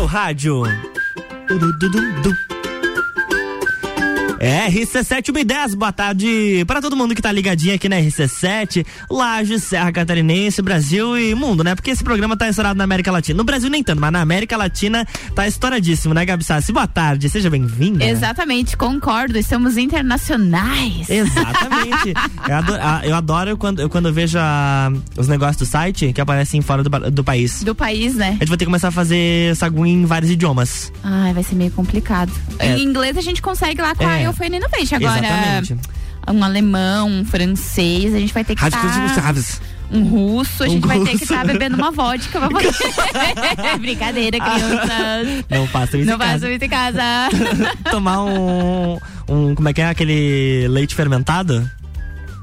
seu rádio. É, RC7 10 boa tarde para todo mundo que tá ligadinho aqui na RC7, Laje, Serra Catarinense, Brasil e mundo, né? Porque esse programa tá estourado na América Latina. No Brasil nem tanto, mas na América Latina tá estouradíssimo, né, Gabi Sassi? Boa tarde, seja bem-vinda. Exatamente, concordo, estamos internacionais. Exatamente. eu, adoro, eu adoro quando, quando eu vejo a, os negócios do site que aparecem fora do, do país. Do país, né? A gente vai ter que começar a fazer sagu em vários idiomas. Ai, vai ser meio complicado. É. Em inglês a gente consegue lá com é. a eu no peixe. Agora, Exatamente. um alemão, um francês, a gente vai ter que estar... Um russo, a gente um vai ter que estar tá bebendo uma vodka pra poder. Brincadeira, crianças. Não faça isso Não em casa. Não isso em casa. Tomar um, um. Como é que é? Aquele leite fermentado?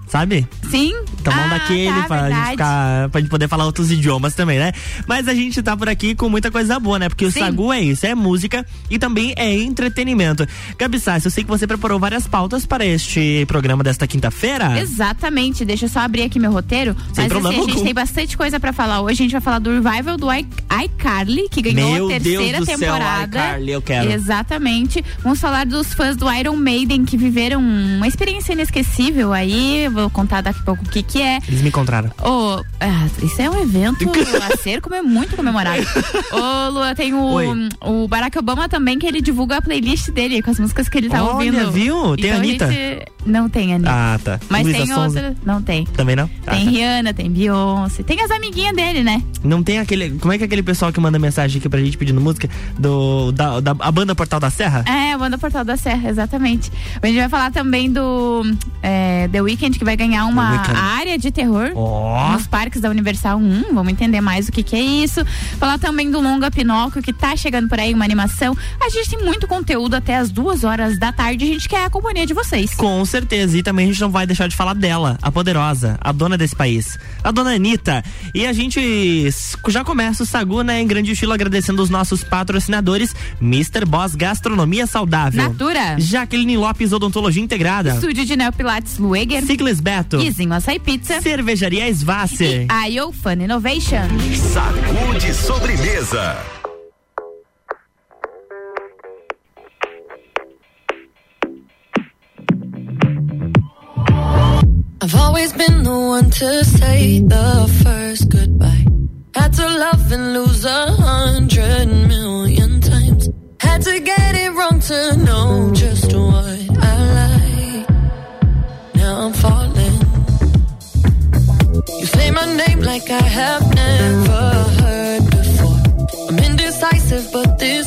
Sabe? Sim. Tomando ah, daquele tá, pra, gente ficar, pra gente poder falar outros idiomas também, né? Mas a gente tá por aqui com muita coisa boa, né? Porque o Sim. Sagu é isso, é música e também é entretenimento. Gabi Sassi, eu sei que você preparou várias pautas para este programa desta quinta-feira. Exatamente, deixa eu só abrir aqui meu roteiro. Sem mas assim, a gente tem bastante coisa para falar hoje. A gente vai falar do revival do iCarly, que ganhou meu a terceira Deus do temporada. Céu, iCarly, eu quero. Exatamente. Vamos falar dos fãs do Iron Maiden que viveram uma experiência inesquecível aí vou contar daqui a pouco o que que é. Eles me encontraram. Oh, isso é um evento a ser como é muito comemorado. Ô, Lua, tem o, o Barack Obama também, que ele divulga a playlist dele com as músicas que ele tá Olha, ouvindo. viu? Tem então, a Anitta? Gente... Não tem Anitta. Ah, tá. Mas tem outra. Não tem. Também não? Ah, tem tá. Rihanna, tem Beyoncé. Tem as amiguinhas dele, né? Não tem aquele. Como é que é aquele pessoal que manda mensagem aqui pra gente pedindo música? Do, da, da a banda Portal da Serra? É, a banda Portal da Serra, exatamente. A gente vai falar também do é, The Weeknd, que vai ganhar uma área de terror oh. nos parques da Universal 1. Vamos entender mais o que, que é isso. Falar também do Longa Pinóquio, que tá chegando por aí, uma animação. A gente tem muito conteúdo até as duas horas da tarde. A gente quer a companhia de vocês. Com certeza. E também a gente não vai deixar de falar dela, a poderosa, a dona desse país, a dona Anitta. E a gente já começa o Sagu, né, em grande estilo, agradecendo os nossos patrocinadores: Mr. Boss Gastronomia Saudável, Natura, Jaqueline Lopes Odontologia Integrada, Estúdio de Neopilates Lueger, Ciclis Beto, Izinho Açaí Pizza, Cervejaria Svasser e a Fun Innovation. Sagu de sobremesa. I've always been the one to say the first goodbye. Had to love and lose a hundred million times. Had to get it wrong to know just my name like I have never heard before. I'm indecisive, but this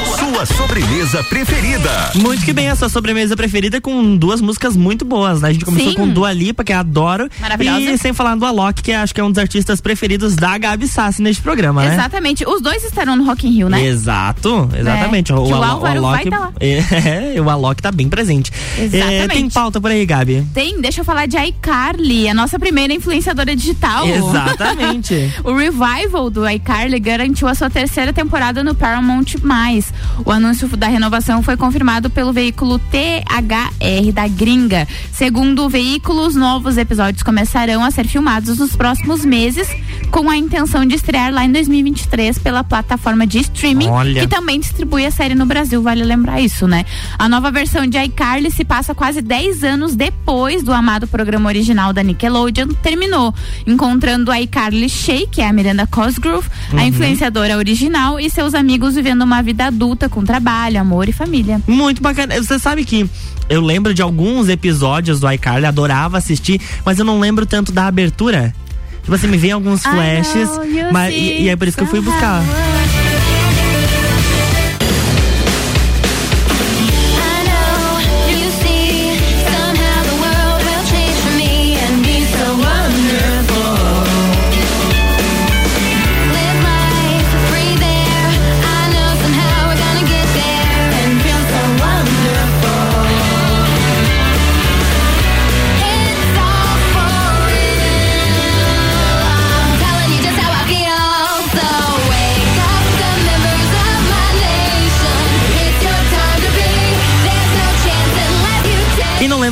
sua sobremesa preferida. Muito que bem, a sua sobremesa preferida com duas músicas muito boas, né? A gente começou Sim. com Dua Lipa, que eu adoro. Maravilhosa. E sem falar do Alok, que acho que é um dos artistas preferidos da Gabi Sassi neste programa, né? Exatamente. Os dois estarão no Rock in Rio, né? Exato, exatamente. É. O, o, o, Álvaro o Alok, vai tá lá. É, o Alok tá bem presente. Exatamente. É, tem pauta por aí, Gabi? Tem, deixa eu falar de iCarly, a nossa primeira influenciadora digital. Exatamente. o revival do iCarly garantiu a sua terceira temporada no Paramount+. O anúncio da renovação foi confirmado pelo veículo THR da Gringa. Segundo o veículo, os novos episódios começarão a ser filmados nos próximos meses, com a intenção de estrear lá em 2023 pela plataforma de streaming, Olha. que também distribui a série no Brasil, vale lembrar isso, né? A nova versão de iCarly se passa quase 10 anos depois do amado programa original da Nickelodeon terminou, encontrando a iCarly Shay, que é a Miranda Cosgrove, uhum. a influenciadora original, e seus amigos vivendo uma vida adulta com trabalho, amor e família. Muito bacana. Você sabe que eu lembro de alguns episódios do iCarly, adorava assistir, mas eu não lembro tanto da abertura. Tipo assim, me vem alguns flashes, mas, e, e é por isso que eu fui buscar.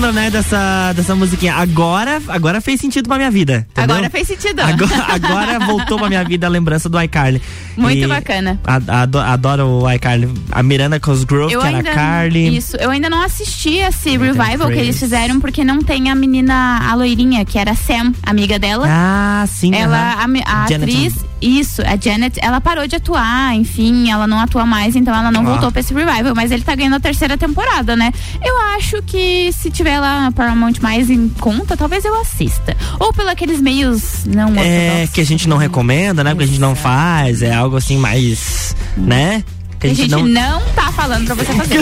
Lembra, né, dessa, dessa musiquinha. Agora, agora fez sentido pra minha vida. Entendeu? Agora fez sentido. Agora, agora voltou pra minha vida a lembrança do iCarly. Muito e bacana. Adoro, adoro o iCarly. A Miranda Cosgrove, eu que era a Carly. Isso, eu ainda não assisti esse revival que eles fizeram porque não tem a menina, a loirinha, que era a Sam, amiga dela. Ah, sim. Ela, uh -huh. a, a atriz, isso, a Janet, ela parou de atuar, enfim, ela não atua mais, então ela não voltou pra esse revival, mas ele tá ganhando a terceira temporada, né? Eu acho que se tiver lá Paramount mais em conta, talvez eu assista. Ou pelo aqueles meios não É, que a gente não recomenda, né? Porque a gente não faz, é algo assim mais, né? Que a gente, a gente não... não tá falando pra você fazer.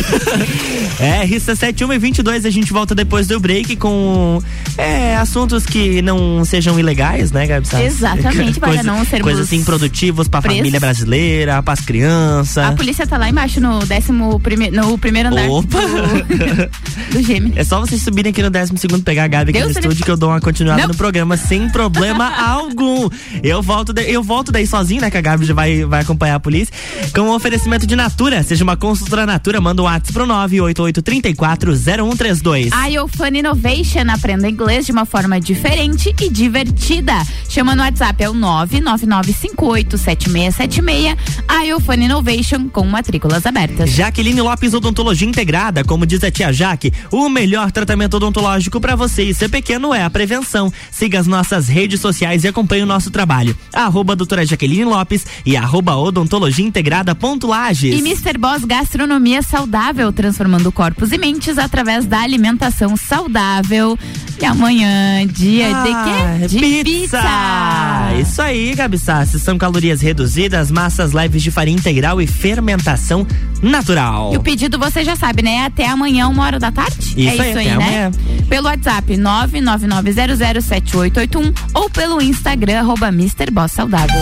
é, Rissa 71 e 22, a gente volta depois do break com é, assuntos que não sejam ilegais, né, Gabi? Exatamente, para não sermos. Coisas assim produtivas pra presos. família brasileira, pras crianças. A polícia tá lá embaixo no décimo prime... no primeiro andar Opa. do, do Gêmeo. É só vocês subirem aqui no décimo segundo, pegar a Gabi aqui Deus no estúdio que eu dou uma continuada não. no programa sem problema algum. Eu volto, de... eu volto daí sozinho, né, que a Gabi já vai, vai acompanhar a polícia, com um oferecimento de Natura. Seja uma consultora Natura, manda um WhatsApp pro 988340132. A Iofan Innovation aprenda inglês de uma forma diferente e divertida. Chama no WhatsApp, é o 999587676. A Iofan Innovation com matrículas abertas. Jaqueline Lopes Odontologia Integrada, como diz a tia Jaque, o melhor tratamento odontológico para você e ser pequeno é a prevenção. Siga as nossas redes sociais e acompanhe o nosso trabalho. Arroba doutora Jaqueline Lopes e arroba odontologia integrada ponto Lages. E Mr. Boss Gastronomia Saudável, transformando corpos e mentes através da alimentação saudável. E amanhã, dia ah, de quê? De pizza. pizza. Isso aí, Gabi Sassi. São calorias reduzidas, massas leves de farinha integral e fermentação natural. E o pedido você já sabe, né? Até amanhã, uma hora da tarde? Isso é isso aí, aí né? Amanhã. Pelo WhatsApp 999007881 ou pelo Instagram arroba Mr. Boss Saudável.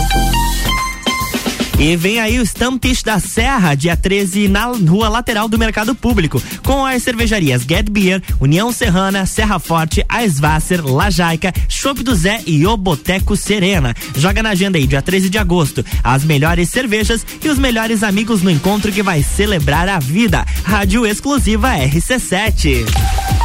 E vem aí o Stamptish da Serra, dia 13, na rua lateral do Mercado Público, com as cervejarias Get Beer, União Serrana, Serra Forte, Aisvasser, Lajaica, Chopp do Zé e o Boteco Serena. Joga na agenda aí, dia 13 de agosto. As melhores cervejas e os melhores amigos no encontro que vai celebrar a vida. Rádio exclusiva RC7. RC7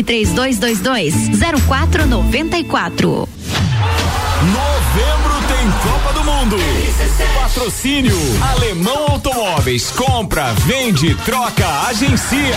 e três dois dois dois zero quatro noventa e quatro. Novembro tem Copa do Mundo. Patrocínio Alemão Automóveis. Compra, vende, troca, agencia.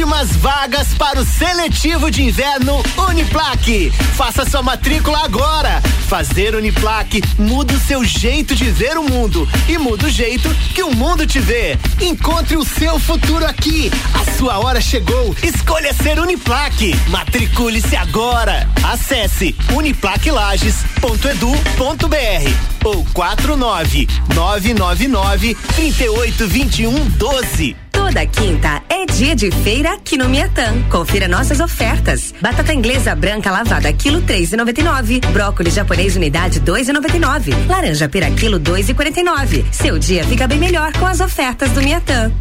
Últimas vagas para o seletivo de inverno Uniplaque. Faça sua matrícula agora. Fazer Uniplaque muda o seu jeito de ver o mundo e muda o jeito que o mundo te vê. Encontre o seu futuro aqui. A sua hora chegou. Escolha ser Uniplaque. Matricule-se agora. Acesse uniplaquelages.edu.br ou 49 999 3821 12. Toda quinta é dia de feira aqui no Miatã. Confira nossas ofertas. Batata inglesa branca lavada quilo três e noventa e nove. Brócolis japonês unidade dois e noventa e nove. Laranja pera quilo dois e quarenta e nove. Seu dia fica bem melhor com as ofertas do Miatã.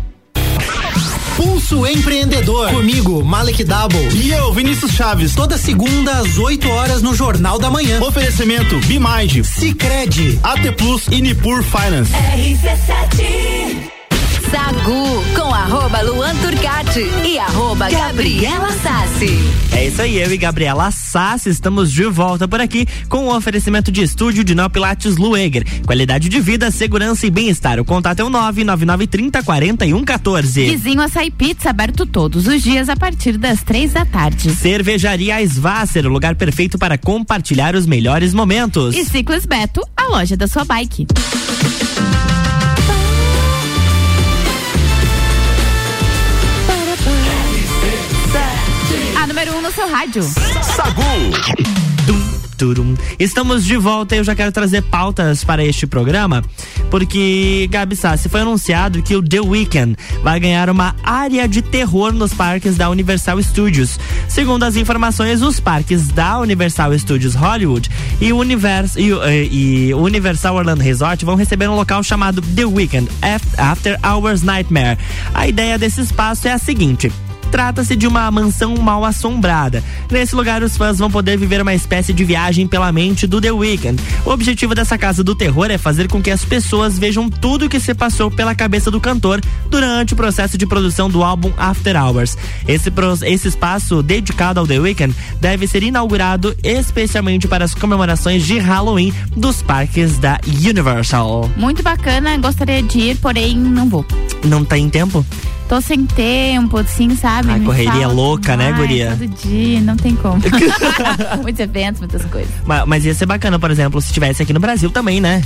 Pulso Empreendedor. Comigo, Malek Double. E eu, Vinícius Chaves. Toda segunda às 8 horas no Jornal da Manhã. Oferecimento Bimage, Cicred, AT Plus e Nipur Finance. RC7 Sagu com arroba Luan Turcati e arroba Gabriela Sassi. É isso aí, eu e Gabriela Sassi estamos de volta por aqui com o oferecimento de estúdio de Pilates Lueger. Qualidade de vida, segurança e bem-estar. O contato é o 99930 4114. Vizinho Açaí Pizza aberto todos os dias a partir das três da tarde. Cervejaria Svasser, o lugar perfeito para compartilhar os melhores momentos. E Ciclos Beto, a loja da sua bike. No seu rádio. Sagu. Estamos de volta e eu já quero trazer pautas para este programa, porque, Gabi Sassi, foi anunciado que o The Weeknd vai ganhar uma área de terror nos parques da Universal Studios. Segundo as informações, os parques da Universal Studios Hollywood e o Univers, e, e, e Universal Orlando Resort vão receber um local chamado The Weeknd After Hours Nightmare. A ideia desse espaço é a seguinte Trata-se de uma mansão mal assombrada. Nesse lugar, os fãs vão poder viver uma espécie de viagem pela mente do The Weeknd. O objetivo dessa casa do terror é fazer com que as pessoas vejam tudo o que se passou pela cabeça do cantor durante o processo de produção do álbum After Hours. Esse, esse espaço dedicado ao The Weeknd deve ser inaugurado especialmente para as comemorações de Halloween dos parques da Universal. Muito bacana, gostaria de ir, porém não vou. Não tem tempo? Tô sem tempo, assim, sabe? A correria louca, né, guria? Todo dia, não tem como. Muitos eventos, muitas coisas. Mas, mas ia ser bacana, por exemplo, se tivesse aqui no Brasil também, né?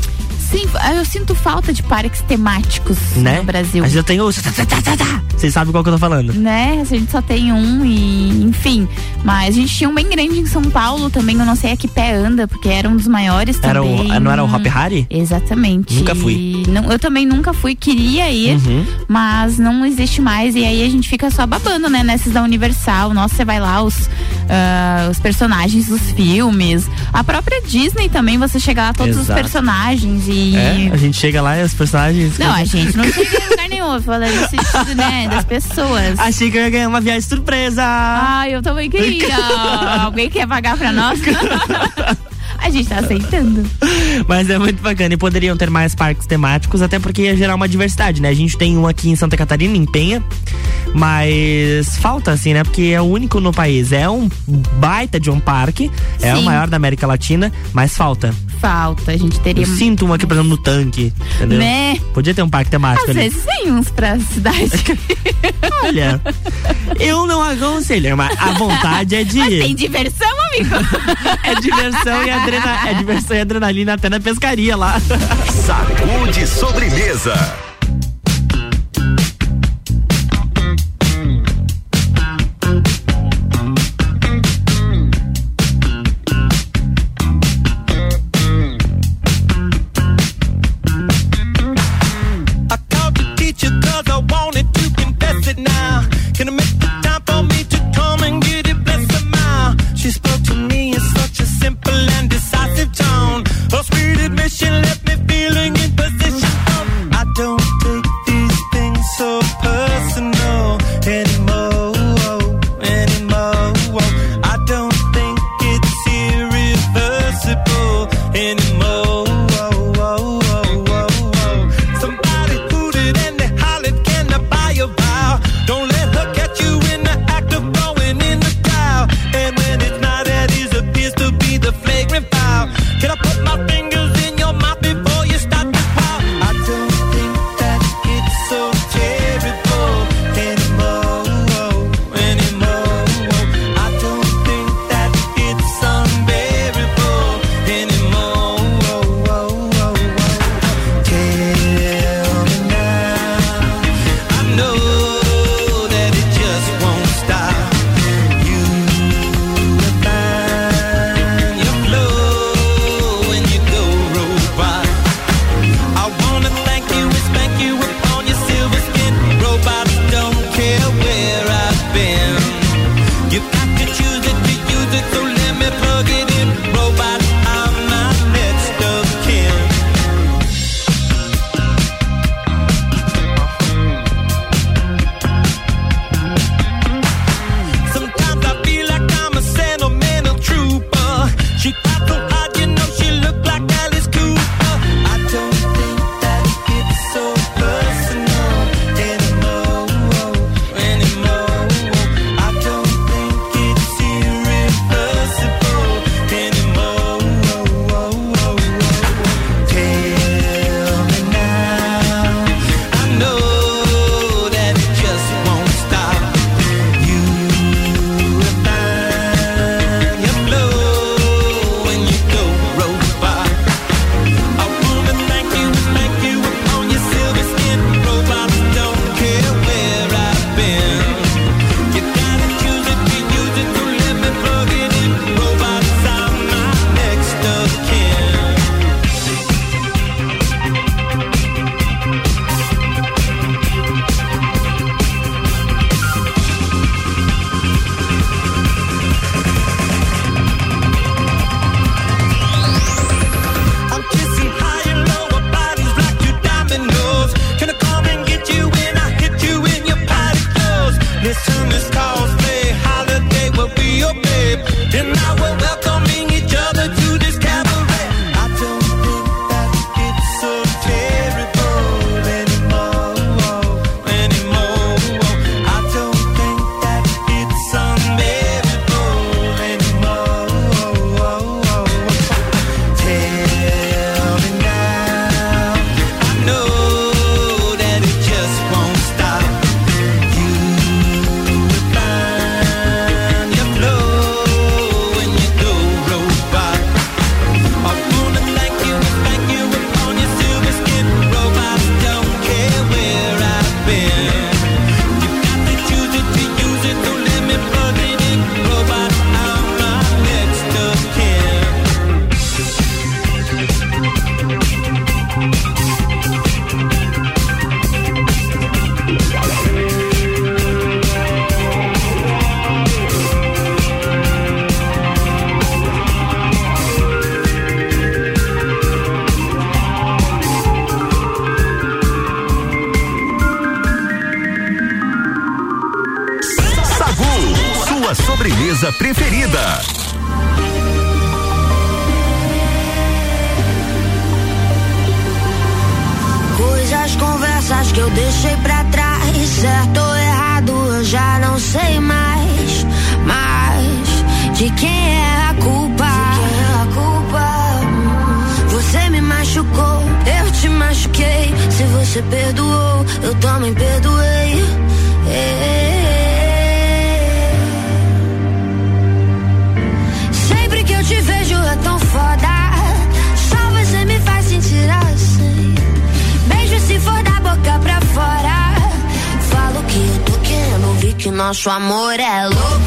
Sim, eu sinto falta de parques temáticos né? no Brasil. A gente já tem o. Vocês sabem qual que eu tô falando? Né? A gente só tem um e, enfim. Mas a gente tinha um bem grande em São Paulo também, eu não sei a que pé anda, porque era um dos maiores era também. O, não era o Hop Harry? Exatamente. Nunca fui. Não, eu também nunca fui, queria ir, uhum. mas não existe mais. E aí a gente fica só babando, né? Nesses da Universal. Nossa, você vai lá, os, uh, os personagens dos filmes. A própria Disney também, você chega lá, todos Exato. os personagens e. É, a gente chega lá e os personagens. Não, a gente não chega em lugar nenhum, falando no sentido, né, das pessoas. Achei que eu ia ganhar uma viagem surpresa. Ah, eu também queria. Alguém quer pagar pra nós? A gente tá aceitando. Mas é muito bacana. E poderiam ter mais parques temáticos, até porque ia gerar uma diversidade, né? A gente tem um aqui em Santa Catarina, em Penha. Mas falta, assim, né? Porque é o único no país. É um baita de um parque. É Sim. o maior da América Latina, mas falta. Falta. A gente teria. Eu sinto um aqui, por exemplo, no tanque. Entendeu? Né? Podia ter um parque temático Às ali. vezes tem uns pra cidade. Olha, eu não aconselho, mas a vontade é de Mas tem diversão, amigo. É diversão e adrenalina, é diversão e adrenalina até na pescaria lá. Sacude sobremesa. Você perdoou, eu também perdoei. Sempre que eu te vejo é tão foda. Só você me faz sentir assim. Beijo se for da boca pra fora. Falo que eu tô querendo ouvir que nosso amor é louco,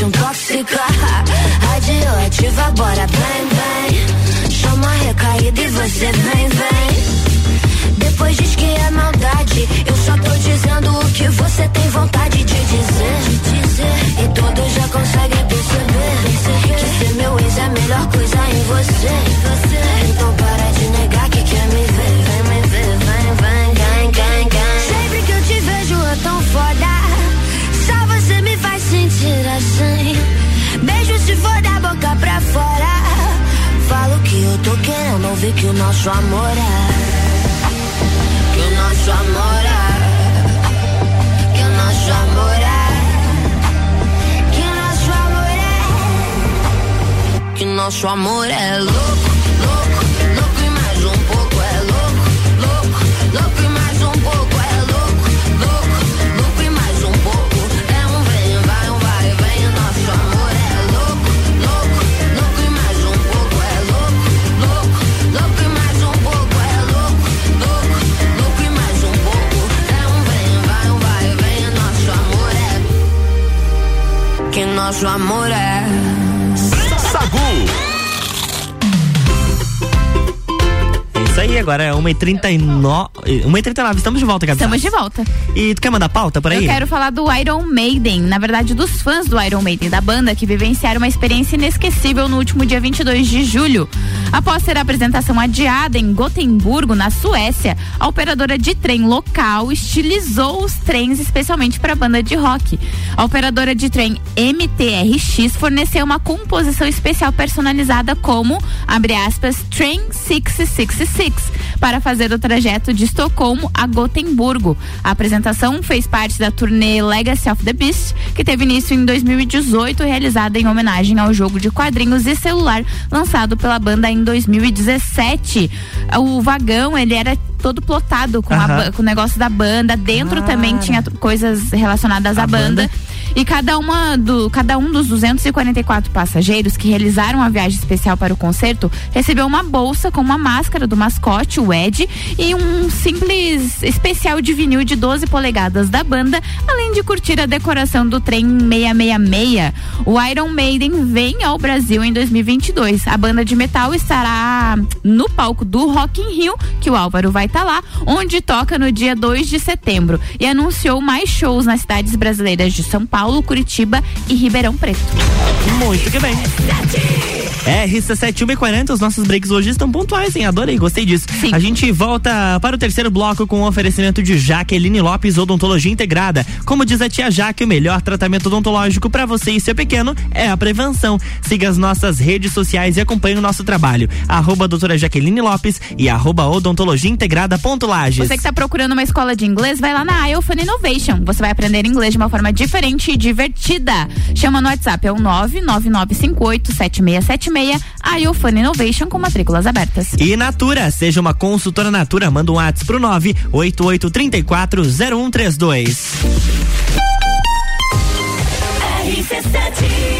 acham tóxica. Radioativa, bora, vem, vem. Chama a recaída e você vem, vem. Depois diz que é maldade. Eu só tô dizendo o que você tem vontade de dizer. De dizer. E todos já conseguem perceber. Que ser meu ex é a melhor coisa em você. Ouvir que o nosso amor é. Que o nosso amor é. Que o nosso amor é. Que o nosso amor é. Que nosso amor é louco, louco, louco e mais um pouco é louco, louco, louco e nosso amor é Sagu. É isso aí, agora é 1h39. 1h39, estamos de volta, Gabi. Estamos de volta. E tu quer mandar pauta por aí? Eu quero falar do Iron Maiden, na verdade dos fãs do Iron Maiden, da banda, que vivenciaram uma experiência inesquecível no último dia 22 de julho. Após ter a apresentação adiada em Gotemburgo, na Suécia, a operadora de trem local estilizou os trens especialmente para a banda de rock. A operadora de trem MTRX forneceu uma composição especial personalizada como, abre aspas, Train 666, para fazer o trajeto de Estocolmo a Gotemburgo. A apresentação fez parte da turnê Legacy of the Beast, que teve início em 2018, realizada em homenagem ao jogo de quadrinhos e celular lançado pela banda em 2017. O vagão, ele era todo plotado com, a Aham. ba- com o negócio da banda. Dentro também tinha coisas relacionadas à A banda. banda. E cada, uma do, cada um dos 244 passageiros que realizaram a viagem especial para o concerto recebeu uma bolsa com uma máscara do mascote, o Ed, e um simples especial de vinil de 12 polegadas da banda, além de curtir a decoração do trem 666. O Iron Maiden vem ao Brasil em 2022. A banda de metal estará no palco do Rock in Rio, que o Álvaro vai estar lá, onde toca no dia 2 de setembro. E anunciou mais shows nas cidades brasileiras de São Paulo, Curitiba e Ribeirão Preto. Muito que bem. RC7140, os nossos breaks hoje estão pontuais, hein? Adorei, gostei disso. A gente volta para o terceiro bloco com o oferecimento de Jaqueline Lopes Odontologia Integrada. Como diz a tia Jaque, o melhor tratamento odontológico para você e seu pequeno é a prevenção. Siga as nossas redes sociais e acompanhe o nosso trabalho. Arroba doutora Jaqueline Lopes e arroba odontologia integrada ponto Lages. Você que está procurando uma escola de inglês, vai lá na IELFAN Innovation. Você vai aprender inglês de uma forma diferente e divertida. Chama no WhatsApp, é o 999587676. IELFAN Innovation com matrículas abertas. E Natura, seja uma consultora Natura, manda um WhatsApp pro 988340132. O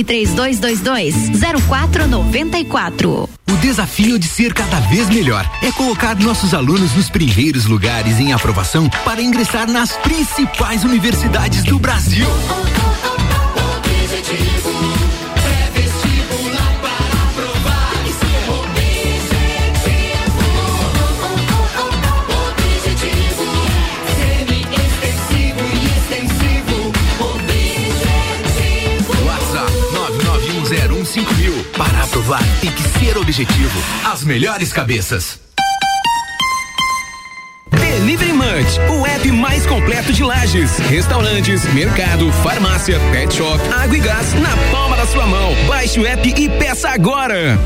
3222 0494. O desafio de ser cada vez melhor é colocar nossos alunos nos primeiros lugares em aprovação para ingressar nas principais universidades do Brasil. WhatsApp Para aprovar tem que ser objetivo. As melhores cabeças. Delivery Munch, o app mais completo de lajes, restaurantes, mercado, farmácia, pet shop, água e gás na palma da sua mão. Baixe o app e peça agora.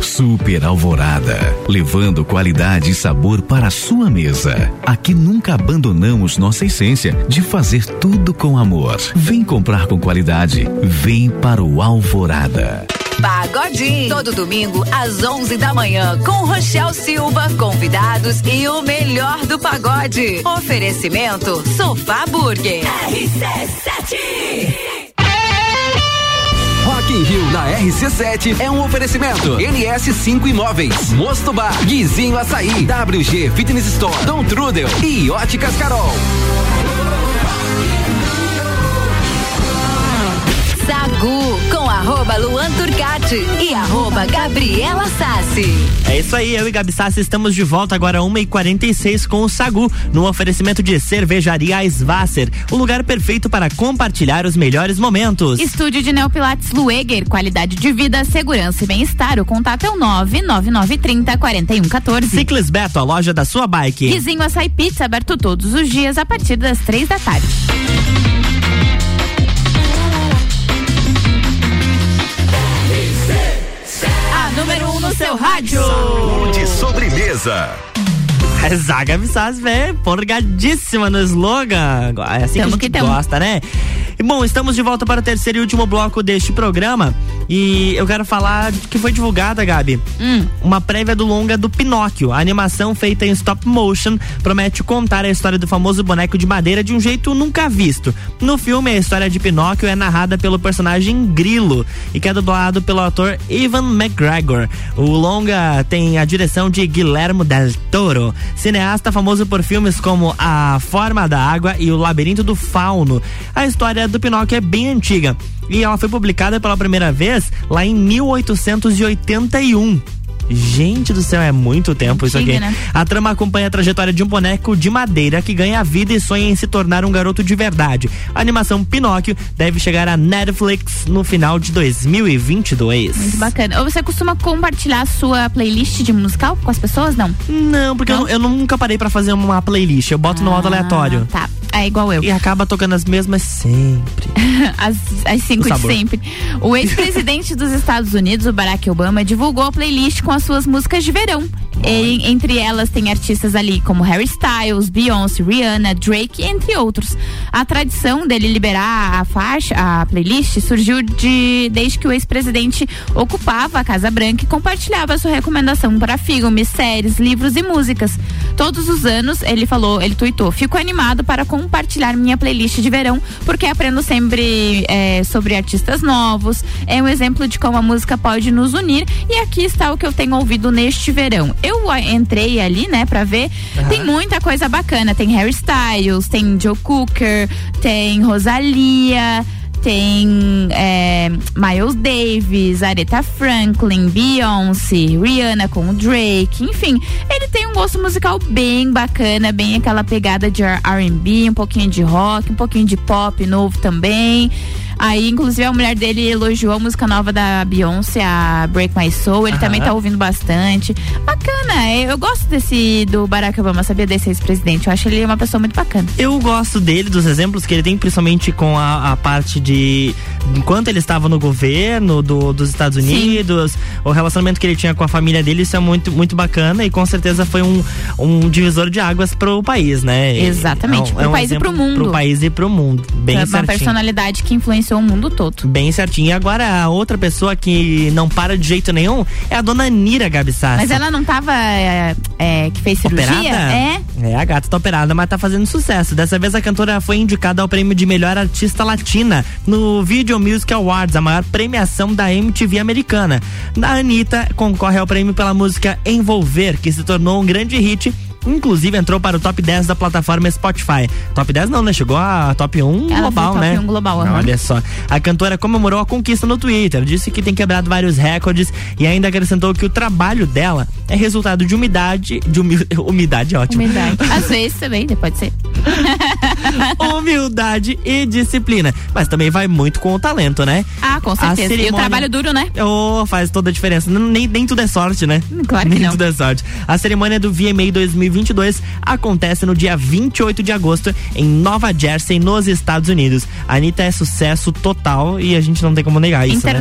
Super Alvorada, levando qualidade e sabor para a sua mesa. Aqui nunca abandonamos nossa essência de fazer tudo com amor. Vem comprar com qualidade. Vem para o Alvorada. Pagodinho. Todo domingo às 11 da manhã com Rochel Silva, convidados e o melhor do pagode. Oferecimento Sofá Burger. RC7. Rock in Rio na RC7 é um oferecimento. NS5 Imóveis, Mosto Bar, Guizinho Açaí, WG Fitness Store, Dom Trudel e Óticas Carol. Arroba Luan Turcati e arroba Gabriela Sassi. É isso aí, eu e Gabi Sassi estamos de volta agora 1h46 com o Sagu, no oferecimento de cervejaria Svasser, o lugar perfeito para compartilhar os melhores momentos. Estúdio de Neopilates Lueger, qualidade de vida, segurança e bem-estar. O contato é o 99930 4114. Ciclis Beto, a loja da sua bike. Vizinho Açaí Pizza, aberto todos os dias a partir das três da tarde. Seu rádio. De sobremesa. A Gabi Sassi, velho, porgadíssima no slogan. É assim Tamo que a gente que gosta, né? E bom, estamos de volta para o terceiro e último bloco deste programa. E eu quero falar que foi divulgada, Gabi, Hum. uma prévia do longa do Pinóquio. A animação feita em stop motion promete contar a história do famoso boneco de madeira de um jeito nunca visto. No filme, a história de Pinóquio é narrada pelo personagem Grilo e que é dublado pelo ator Ivan McGregor. O longa tem a direção de Guillermo del Toro, cineasta famoso por filmes como A Forma da Água e O Labirinto do Fauno. A história do Pinóquio é bem antiga e ela foi publicada pela primeira vez lá em 1881. Gente do céu, é muito tempo isso Antiga, aqui. né? A trama acompanha a trajetória de um boneco de madeira que ganha vida e sonha em se tornar um garoto de verdade. A animação Pinóquio deve chegar à Netflix no final de 2022. Muito bacana. Ou você costuma compartilhar a sua playlist de musical com as pessoas? Não? Não, porque Eu, eu nunca parei pra fazer uma playlist. Eu boto no modo aleatório. Tá. É igual eu. E acaba tocando as mesmas sempre. as, as cinco de sempre. O ex-presidente dos Estados Unidos, o Barack Obama, divulgou a playlist com as suas músicas de verão. E, entre elas tem artistas ali como Harry Styles, Beyoncé, Rihanna, Drake, entre outros. A tradição dele liberar a faixa, a playlist, surgiu de desde que o ex-presidente ocupava a Casa Branca e compartilhava sua recomendação para filmes, séries, livros e músicas. Todos os anos, ele falou, ele tuitou, fico animado para compartilhar minha playlist de verão, porque aprendo sempre é, sobre artistas novos. É um exemplo de como a música pode nos unir. E aqui está o que eu tenho ouvido neste verão. Eu entrei ali, né, pra ver. Tem muita coisa bacana. Tem Harry Styles, tem Joe Cooker, tem Rosalia. Tem é, Miles Davis, Aretha Franklin, Beyoncé, Rihanna com o Drake, enfim, ele tem um gosto musical bem bacana, bem aquela pegada de R&B, um pouquinho de rock, um pouquinho de pop novo também. Aí, inclusive, a mulher dele elogiou a música nova da Beyoncé, a Break My Soul. Ele também tá ouvindo bastante. Bacana, eu gosto desse do Barack Obama, sabia desse ex-presidente. Eu acho ele uma pessoa muito bacana. Eu gosto dele, dos exemplos que ele tem, principalmente com a, a parte de. Enquanto ele estava no governo do, dos Estados Unidos, o relacionamento que ele tinha com a família dele, isso é muito, muito bacana e com certeza foi um, um divisor de águas pro país, né? Exatamente, pro país e pro mundo. Pro país e pro mundo. Bem é uma certinho. personalidade que influenciou o mundo todo. Bem certinho. E agora a outra pessoa que não para de jeito nenhum é a dona Nira Gabi Sassi. Mas ela não tava. É, é, que fez cirurgia? Operada? É. É, a gata tá operada, mas tá fazendo sucesso. Dessa vez a cantora foi indicada ao prêmio de melhor artista latina no Video Music Awards, a maior premiação da MTV americana. A Anitta concorre ao prêmio pela música Envolver, que se tornou um grande hit. Inclusive entrou para o top 10 da plataforma Spotify. Top 10 não, né? Chegou a top 1 Ela global, top né? 1 global, aham. Olha só. A cantora comemorou a conquista no Twitter, disse que tem quebrado vários recordes e ainda acrescentou que o trabalho dela é resultado de umidade, de humi- umidade, ótimo. Humildade. Às vezes também, né, pode ser. Humildade e disciplina. Mas também vai muito com o talento, né? Ah, com certeza. E o cerimônia- trabalho duro, né? Oh, faz toda a diferença. Nem, nem tudo é sorte, né? Claro que nem não. tudo é sorte. A cerimônia do VMA 2022 acontece no dia 28 de agosto em Nova Jersey, nos Estados Unidos. A Anitta é sucesso total e a gente não tem como negar isso, né?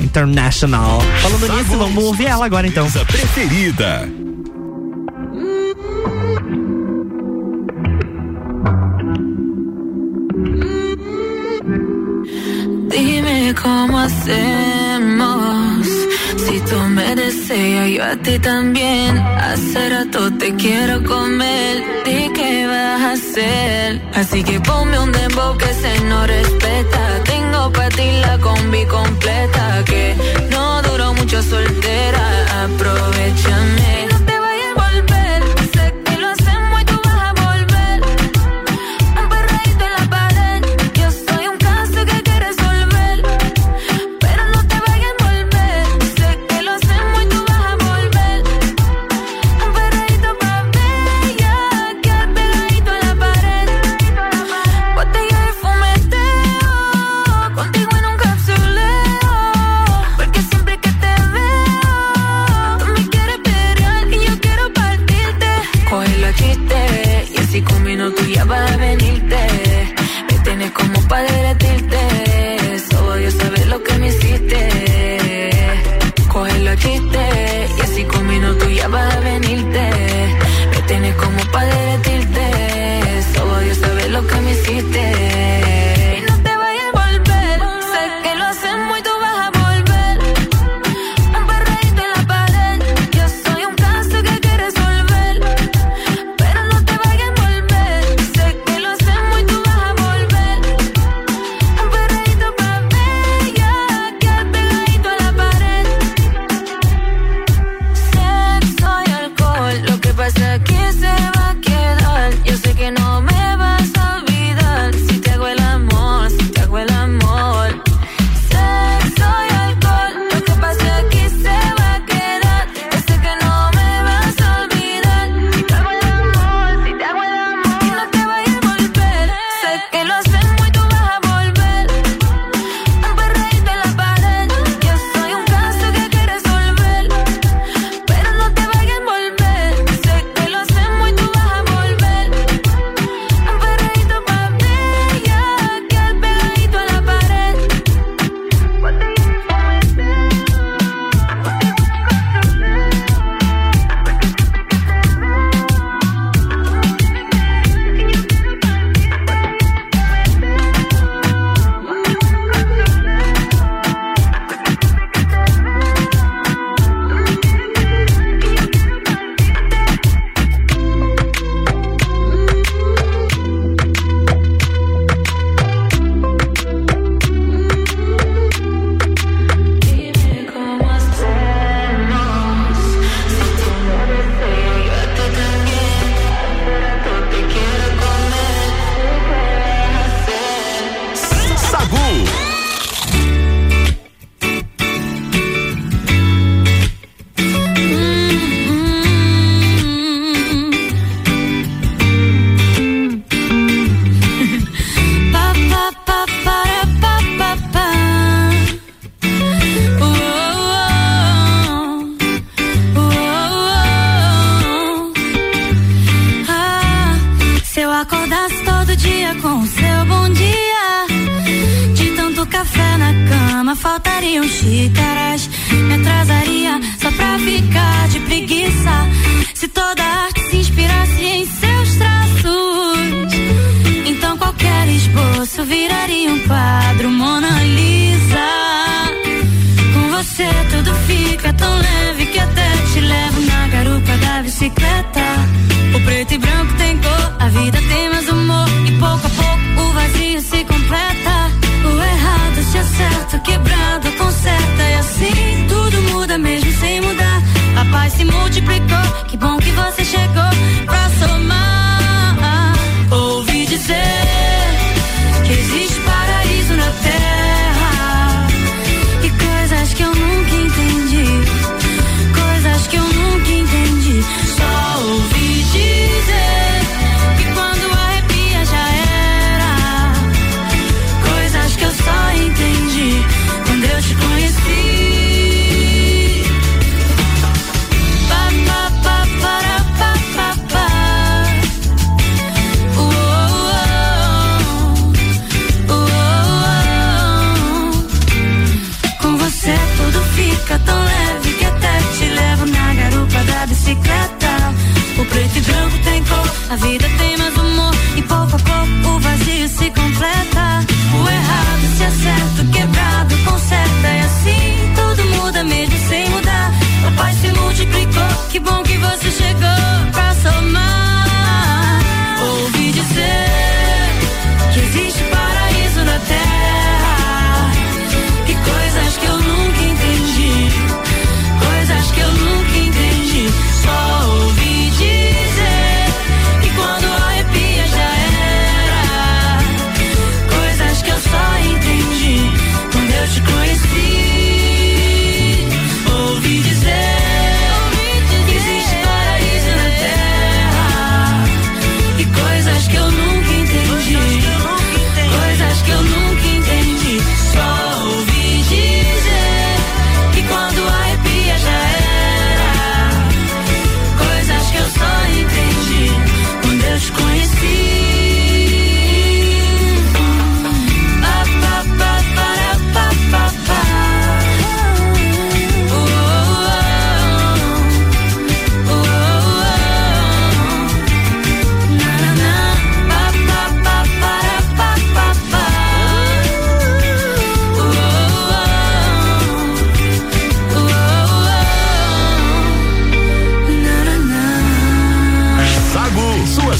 Internacional. Falando nisso, vamos ouvir ela agora então. Preferida. Dime cómo hacemos. Si tú me deseas, yo a ti también. Hace rato te quiero comer. Di qué vas a hacer. Así que ponme un dembow que se no respeta. Tengo para ti la combi completa. Que no duró mucho soltera. Aprovechame.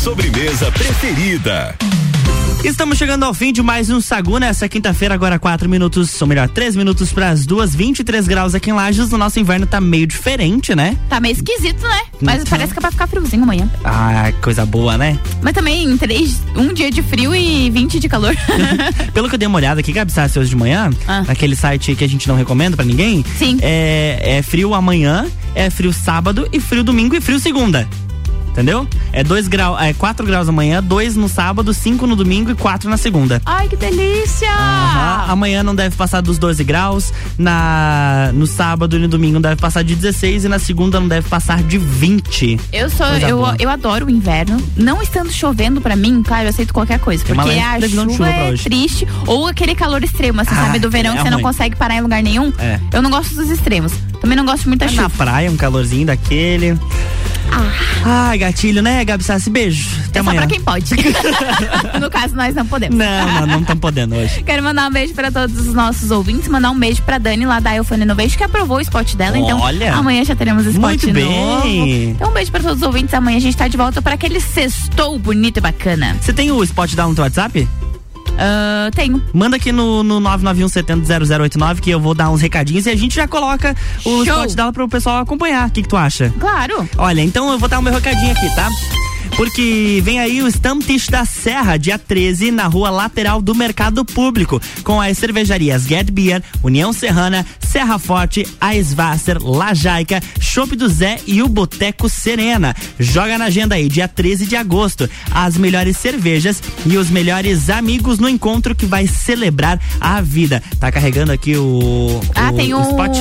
Sobremesa preferida. Estamos chegando ao fim de mais um Sagu nessa quinta-feira, agora quatro minutos, ou melhor, três minutos para as duas, 23 graus aqui em Lages. O nosso inverno tá meio diferente, né? Tá meio esquisito, né? Mas Então. parece que é pra ficar friozinho amanhã. Ah, coisa boa, né? Mas também três, um dia de frio e 20 de calor. Pelo que eu dei uma olhada aqui, Gabi Sassi, hoje de manhã, naquele site que a gente não recomenda pra ninguém. Ah. Sim. É, é frio amanhã, é frio sábado e frio domingo e frio segunda. Entendeu? É dois graus, é 4 graus amanhã, 2 no sábado, 5 no domingo e 4 na segunda. Ai, que delícia! Aham. Amanhã não deve passar dos 12 graus. Na, no sábado e no domingo não deve passar de 16 e na segunda não deve passar de 20. Eu sou, Coisa eu, boa. eu adoro o inverno. Não estando chovendo pra mim, cara, eu aceito qualquer coisa. Porque a chuva é hoje. triste. Ou aquele calor extremo, assim, Ah, sabe? Do verão é que você não ruim. consegue parar em lugar nenhum. É. Eu não gosto dos extremos. Também não gosto de muita Mas chuva. na praia, um calorzinho daquele. Ai, gatilho, né, Gabi Sassi? Beijo. Até é só amanhã. pra quem pode. no caso, nós não podemos. Não, não, não estamos podendo hoje. Quero mandar um beijo pra todos os nossos ouvintes, mandar um beijo pra Dani lá da Elfone Innovation, que aprovou o spot dela. Olha. Então, amanhã já teremos spot Muito bem. novo. Então, um beijo pra todos os ouvintes. Amanhã a gente tá de volta pra aquele sextou bonito e bacana. Você tem o spot dela no teu WhatsApp? Ah, tenho. Manda aqui no, no 991700089 que eu vou dar uns recadinhos e a gente já coloca o Show. spot dela pro pessoal acompanhar. O que, que tu acha? Claro. Olha, então eu vou dar o meu recadinho aqui, tá? Porque vem aí o Stamptish da Serra, dia 13, na rua lateral do Mercado Público, com as cervejarias Get Beer, União Serrana, Serra Forte, Aisvasser, Lajaica, Chopp do Zé e o Boteco Serena. Joga na agenda aí, dia 13 de agosto, as melhores cervejas e os melhores amigos no encontro que vai celebrar a vida. Tá carregando aqui o, Ah, o, tem um. spot?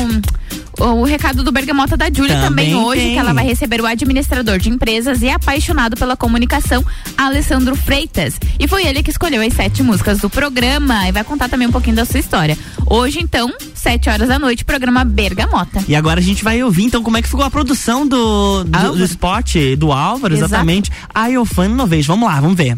O recado do Bergamota da Júlia também, também, hoje, tem. que ela vai receber o administrador de empresas e apaixonado pela comunicação, Alessandro Freitas. E foi ele que escolheu as sete músicas do programa e vai contar também um pouquinho da sua história. Hoje, então, sete horas da noite, programa Bergamota. E agora a gente vai ouvir, então, como é que ficou a produção do, do, do spot do Álvaro, Exato. exatamente. A Iofan Novez. Vamos lá, vamos ver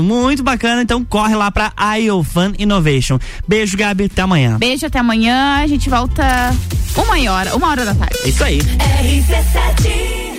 Muito bacana. Então corre lá pra IOFan Innovation. Beijo, Gabi. Até amanhã. Beijo, até amanhã. A gente volta uma hora, uma hora da tarde. Isso aí. RC7